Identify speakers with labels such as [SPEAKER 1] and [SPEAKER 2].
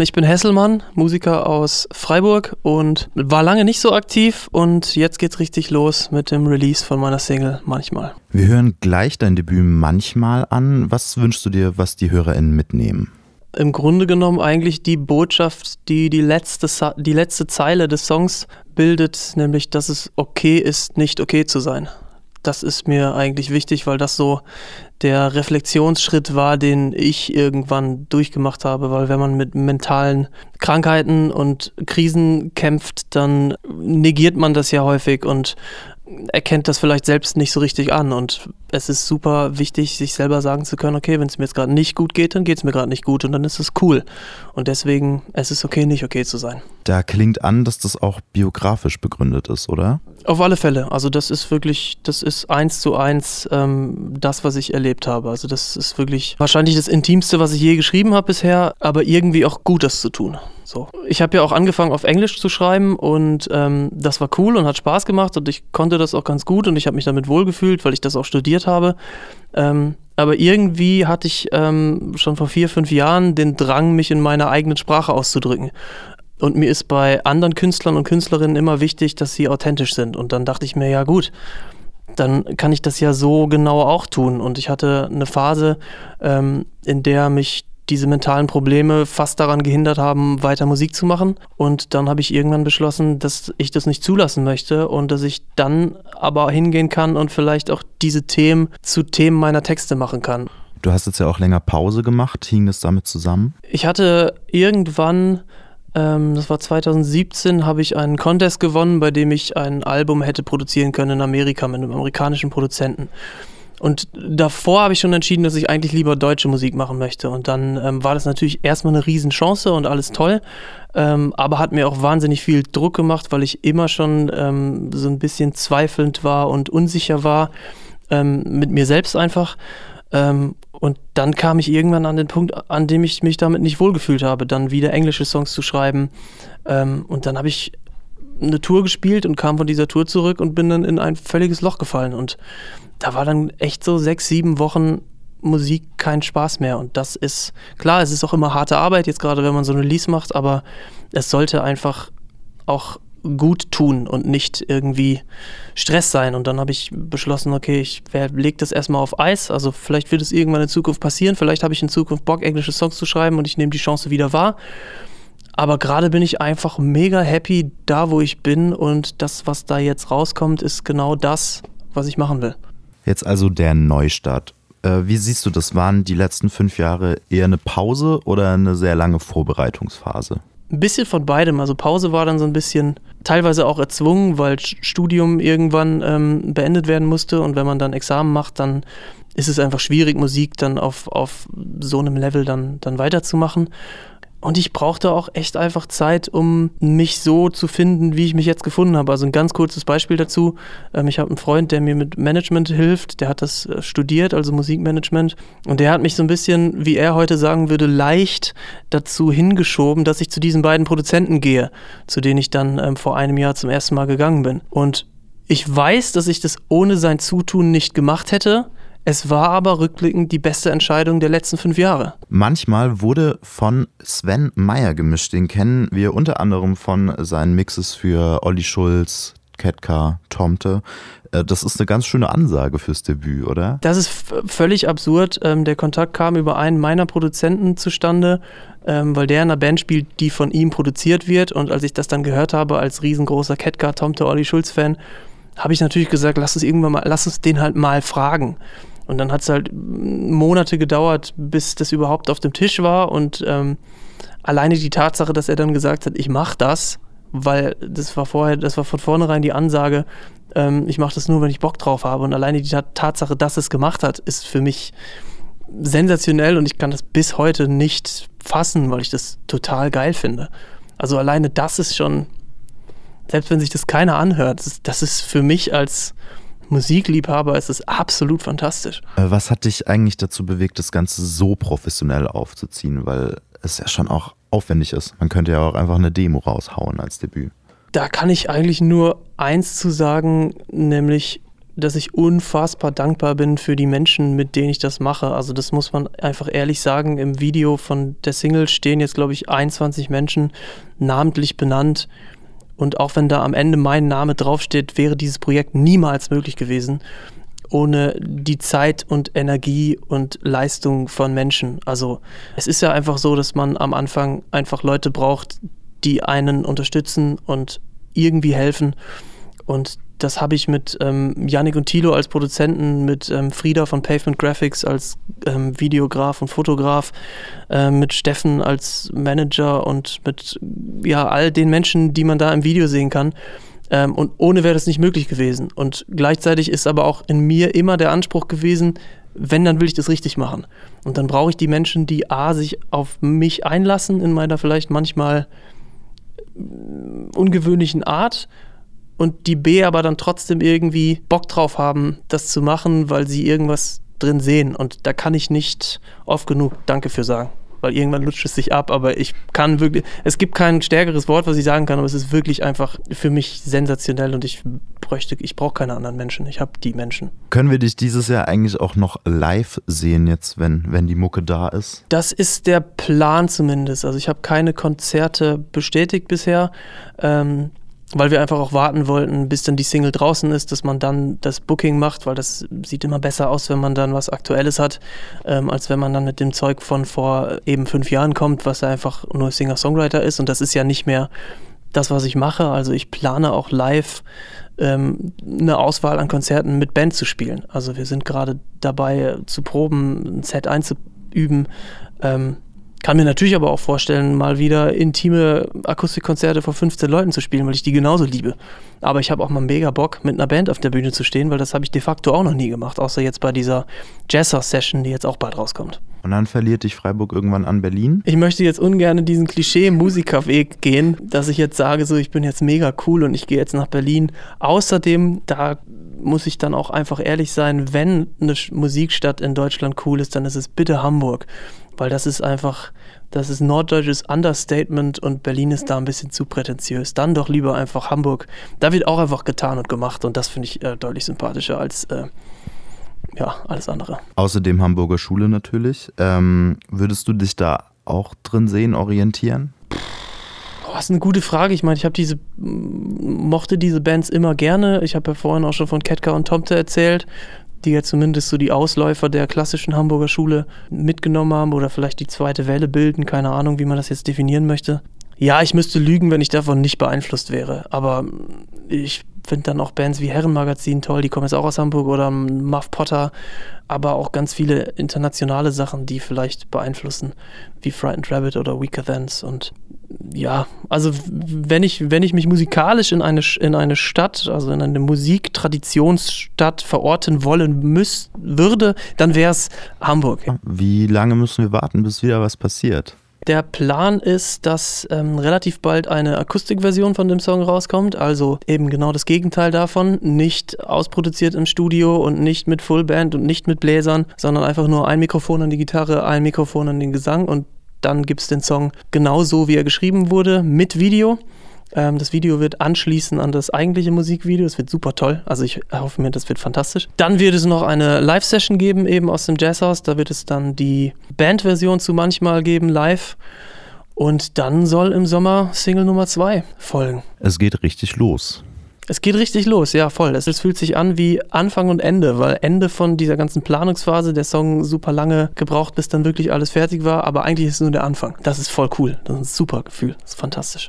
[SPEAKER 1] Ich bin Hesselmann, Musiker aus Freiburg und war lange nicht so aktiv und jetzt geht's richtig los mit dem Release von meiner Single Manchmal.
[SPEAKER 2] Wir hören gleich dein Debüt Manchmal an. Was wünschst du dir, was die HörerInnen mitnehmen?
[SPEAKER 1] Im Grunde genommen eigentlich die Botschaft, die die letzte, die letzte Zeile des Songs bildet, nämlich, dass es okay ist, nicht okay zu sein das ist mir eigentlich wichtig, weil das so der Reflexionsschritt war, den ich irgendwann durchgemacht habe, weil wenn man mit mentalen Krankheiten und Krisen kämpft, dann negiert man das ja häufig. Und erkennt das vielleicht selbst nicht so richtig an. Und es ist super wichtig, sich selber sagen zu können, okay, wenn es mir jetzt gerade nicht gut geht, dann geht es mir gerade nicht gut und dann ist es cool. Und deswegen, es ist okay, nicht okay zu sein.
[SPEAKER 2] Da klingt an, dass das auch biografisch begründet ist, oder?
[SPEAKER 1] Auf alle Fälle. Also das ist wirklich, das ist eins zu eins ähm, das, was ich erlebt habe. Also das ist wirklich wahrscheinlich das Intimste, was ich je geschrieben habe bisher, aber irgendwie auch gut, das zu tun. So. Ich habe ja auch angefangen, auf Englisch zu schreiben und ähm, das war cool und hat Spaß gemacht und ich konnte das auch ganz gut und ich habe mich damit wohlgefühlt, weil ich das auch studiert habe. Ähm, aber irgendwie hatte ich ähm, schon vor vier, fünf Jahren den Drang, mich in meiner eigenen Sprache auszudrücken. Und mir ist bei anderen Künstlern und Künstlerinnen immer wichtig, dass sie authentisch sind. Und dann dachte ich mir, ja gut, dann kann ich das ja so genau auch tun. Und ich hatte eine Phase, ähm, in der mich diese mentalen Probleme fast daran gehindert haben, weiter Musik zu machen. Und dann habe ich irgendwann beschlossen, dass ich das nicht zulassen möchte und dass ich dann aber hingehen kann und vielleicht auch diese Themen zu Themen meiner Texte machen kann.
[SPEAKER 2] Du hast jetzt ja auch länger Pause gemacht. Hing das damit zusammen?
[SPEAKER 1] Ich hatte irgendwann ähm, das war 2017, habe ich einen Contest gewonnen, bei dem ich ein Album hätte produzieren können in Amerika mit einem amerikanischen Produzenten. Und davor habe ich schon entschieden, dass ich eigentlich lieber deutsche Musik machen möchte. Und dann ähm, war das natürlich erstmal eine Riesenchance und alles toll. Ähm, aber hat mir auch wahnsinnig viel Druck gemacht, weil ich immer schon ähm, so ein bisschen zweifelnd war und unsicher war ähm, mit mir selbst einfach. Ähm, und dann kam ich irgendwann an den Punkt, an dem ich mich damit nicht wohlgefühlt habe, dann wieder englische Songs zu schreiben. Ähm, und dann habe ich eine Tour gespielt und kam von dieser Tour zurück und bin dann in ein völliges Loch gefallen. Und da war dann echt so sechs, sieben Wochen Musik kein Spaß mehr. Und das ist, klar, es ist auch immer harte Arbeit, jetzt gerade wenn man so eine Release macht, aber es sollte einfach auch gut tun und nicht irgendwie Stress sein. Und dann habe ich beschlossen, okay, ich lege das erstmal auf Eis. Also vielleicht wird es irgendwann in Zukunft passieren. Vielleicht habe ich in Zukunft Bock, englische Songs zu schreiben und ich nehme die Chance wieder wahr. Aber gerade bin ich einfach mega happy da, wo ich bin. Und das, was da jetzt rauskommt, ist genau das, was ich machen will.
[SPEAKER 2] Jetzt also der Neustart. Äh, wie siehst du das? Waren die letzten fünf Jahre eher eine Pause oder eine sehr lange Vorbereitungsphase?
[SPEAKER 1] Ein bisschen von beidem. Also Pause war dann so ein bisschen teilweise auch erzwungen, weil Studium irgendwann ähm, beendet werden musste und wenn man dann Examen macht, dann ist es einfach schwierig, Musik dann auf, auf so einem Level dann, dann weiterzumachen. Und ich brauchte auch echt einfach Zeit, um mich so zu finden, wie ich mich jetzt gefunden habe. Also ein ganz kurzes Beispiel dazu. Ähm, ich habe einen Freund, der mir mit Management hilft. Der hat das äh, studiert, also Musikmanagement. Und der hat mich so ein bisschen, wie er heute sagen würde, leicht dazu hingeschoben, dass ich zu diesen beiden Produzenten gehe, zu denen ich dann ähm, vor einem Jahr zum ersten Mal gegangen bin. Und ich weiß, dass ich das ohne sein Zutun nicht gemacht hätte. Es war aber rückblickend die beste Entscheidung der letzten fünf Jahre.
[SPEAKER 2] Manchmal wurde von Sven Meyer gemischt. Den kennen wir unter anderem von seinen Mixes für Olli Schulz, Ketka, Tomte. Äh, das ist eine ganz schöne Ansage fürs Debüt, oder?
[SPEAKER 1] Das ist völlig absurd. Ähm, der Kontakt kam über einen meiner Produzenten zustande, ähm, weil der in einer Band spielt, die von ihm produziert wird. Und als ich das dann gehört habe, als riesengroßer Ketka, Tomte, Olli Schulz-Fan, habe ich natürlich gesagt, lass uns irgendwann mal, lass uns den halt mal fragen. Und dann hat es halt Monate gedauert, bis das überhaupt auf dem Tisch war. Und ähm, alleine die Tatsache, dass er dann gesagt hat, ich mache das, weil das war vorher, das war von vornherein die Ansage, ähm, ich mache das nur, wenn ich Bock drauf habe. Und alleine die Tatsache, dass es gemacht hat, ist für mich sensationell und ich kann das bis heute nicht fassen, weil ich das total geil finde. Also alleine das ist schon, selbst wenn sich das keiner anhört, das ist, das ist für mich als Musikliebhaber ist es absolut fantastisch.
[SPEAKER 2] Äh, was hat dich eigentlich dazu bewegt, das Ganze so professionell aufzuziehen? Weil es ja schon auch aufwendig ist. Man könnte ja auch einfach eine Demo raushauen als Debüt.
[SPEAKER 1] Da kann ich eigentlich nur eins zu sagen, nämlich dass ich unfassbar dankbar bin für die Menschen, mit denen ich das mache. Also das muss man einfach ehrlich sagen. Im Video von der Single stehen jetzt, glaube ich, 21 Menschen namentlich benannt. Und auch wenn da am Ende mein Name draufsteht, wäre dieses Projekt niemals möglich gewesen ohne die Zeit und Energie und Leistung von Menschen. Also es ist ja einfach so, dass man am Anfang einfach Leute braucht, die einen unterstützen und irgendwie helfen. Und das habe ich mit ähm, Yannick und Thilo als Produzenten, mit ähm, Frieda von Pavement Graphics als ähm, Videograf und Fotograf, äh, mit Steffen als Manager und mit ja, all den Menschen, die man da im Video sehen kann. Ähm, und ohne wäre das nicht möglich gewesen. Und gleichzeitig ist aber auch in mir immer der Anspruch gewesen, wenn, dann will ich das richtig machen. Und dann brauche ich die Menschen, die A, sich auf mich einlassen in meiner vielleicht manchmal ungewöhnlichen Art und die B aber dann trotzdem irgendwie Bock drauf haben, das zu machen, weil sie irgendwas drin sehen. Und da kann ich nicht oft genug Danke für sagen. Weil irgendwann lutscht es sich ab, aber ich kann wirklich, es gibt kein stärkeres Wort, was ich sagen kann, aber es ist wirklich einfach für mich sensationell und ich bräuchte, ich brauche keine anderen Menschen, ich habe die Menschen.
[SPEAKER 2] Können wir dich dieses Jahr eigentlich auch noch live sehen jetzt, wenn, wenn die Mucke da ist?
[SPEAKER 1] Das ist der Plan zumindest. Also ich habe keine Konzerte bestätigt bisher. Ähm, weil wir einfach auch warten wollten, bis dann die Single draußen ist, dass man dann das Booking macht, weil das sieht immer besser aus, wenn man dann was Aktuelles hat, ähm, als wenn man dann mit dem Zeug von vor eben fünf Jahren kommt, was einfach nur Singer-Songwriter ist. Und das ist ja nicht mehr das, was ich mache. Also ich plane auch live ähm, eine Auswahl an Konzerten mit Band zu spielen. Also wir sind gerade dabei zu proben, ein Set einzuüben. Ähm, kann mir natürlich aber auch vorstellen, mal wieder intime Akustikkonzerte vor 15 Leuten zu spielen, weil ich die genauso liebe. Aber ich habe auch mal mega Bock, mit einer Band auf der Bühne zu stehen, weil das habe ich de facto auch noch nie gemacht, außer jetzt bei dieser Jazzer-Session, die jetzt auch bald rauskommt.
[SPEAKER 2] Und dann verliert dich Freiburg irgendwann an Berlin?
[SPEAKER 1] Ich möchte jetzt ungern diesen Klischee-Musikerweg gehen, dass ich jetzt sage, so ich bin jetzt mega cool und ich gehe jetzt nach Berlin. Außerdem, da muss ich dann auch einfach ehrlich sein, wenn eine Musikstadt in Deutschland cool ist, dann ist es bitte Hamburg weil das ist einfach, das ist norddeutsches Understatement und Berlin ist da ein bisschen zu prätentiös. Dann doch lieber einfach Hamburg. Da wird auch einfach getan und gemacht und das finde ich äh, deutlich sympathischer als äh, ja, alles andere.
[SPEAKER 2] Außerdem Hamburger Schule natürlich. Ähm, würdest du dich da auch drin sehen, orientieren?
[SPEAKER 1] Oh, das ist eine gute Frage. Ich meine, ich habe diese, mochte diese Bands immer gerne. Ich habe ja vorhin auch schon von Ketka und Tomte erzählt die ja zumindest so die Ausläufer der klassischen Hamburger Schule mitgenommen haben oder vielleicht die zweite Welle bilden, keine Ahnung, wie man das jetzt definieren möchte. Ja, ich müsste lügen, wenn ich davon nicht beeinflusst wäre, aber ich finde dann auch Bands wie Herrenmagazin toll, die kommen jetzt auch aus Hamburg oder Muff Potter, aber auch ganz viele internationale Sachen, die vielleicht beeinflussen, wie Frightened Rabbit oder Weaker Thans und ja, also wenn ich, wenn ich mich musikalisch in eine, in eine Stadt, also in eine Musiktraditionsstadt verorten wollen müß, würde, dann wäre es Hamburg.
[SPEAKER 2] Wie lange müssen wir warten, bis wieder was passiert?
[SPEAKER 1] Der Plan ist, dass ähm, relativ bald eine Akustikversion von dem Song rauskommt, also eben genau das Gegenteil davon, nicht ausproduziert im Studio und nicht mit Fullband und nicht mit Bläsern, sondern einfach nur ein Mikrofon an die Gitarre, ein Mikrofon an den Gesang und dann gibt es den Song genauso, wie er geschrieben wurde, mit Video. Ähm, das Video wird anschließen an das eigentliche Musikvideo. Es wird super toll. Also ich hoffe mir, das wird fantastisch. Dann wird es noch eine Live-Session geben, eben aus dem Jazzhaus. Da wird es dann die Band-Version zu manchmal geben, live. Und dann soll im Sommer Single Nummer 2 folgen.
[SPEAKER 2] Es geht richtig los.
[SPEAKER 1] Es geht richtig los, ja, voll. Es, es, fühlt sich an wie Anfang und Ende, weil Ende von dieser ganzen Planungsphase, der Song super lange gebraucht, bis dann wirklich alles fertig war, aber eigentlich ist es nur der Anfang. Das ist voll cool. Das ist ein super Gefühl. Das ist fantastisch.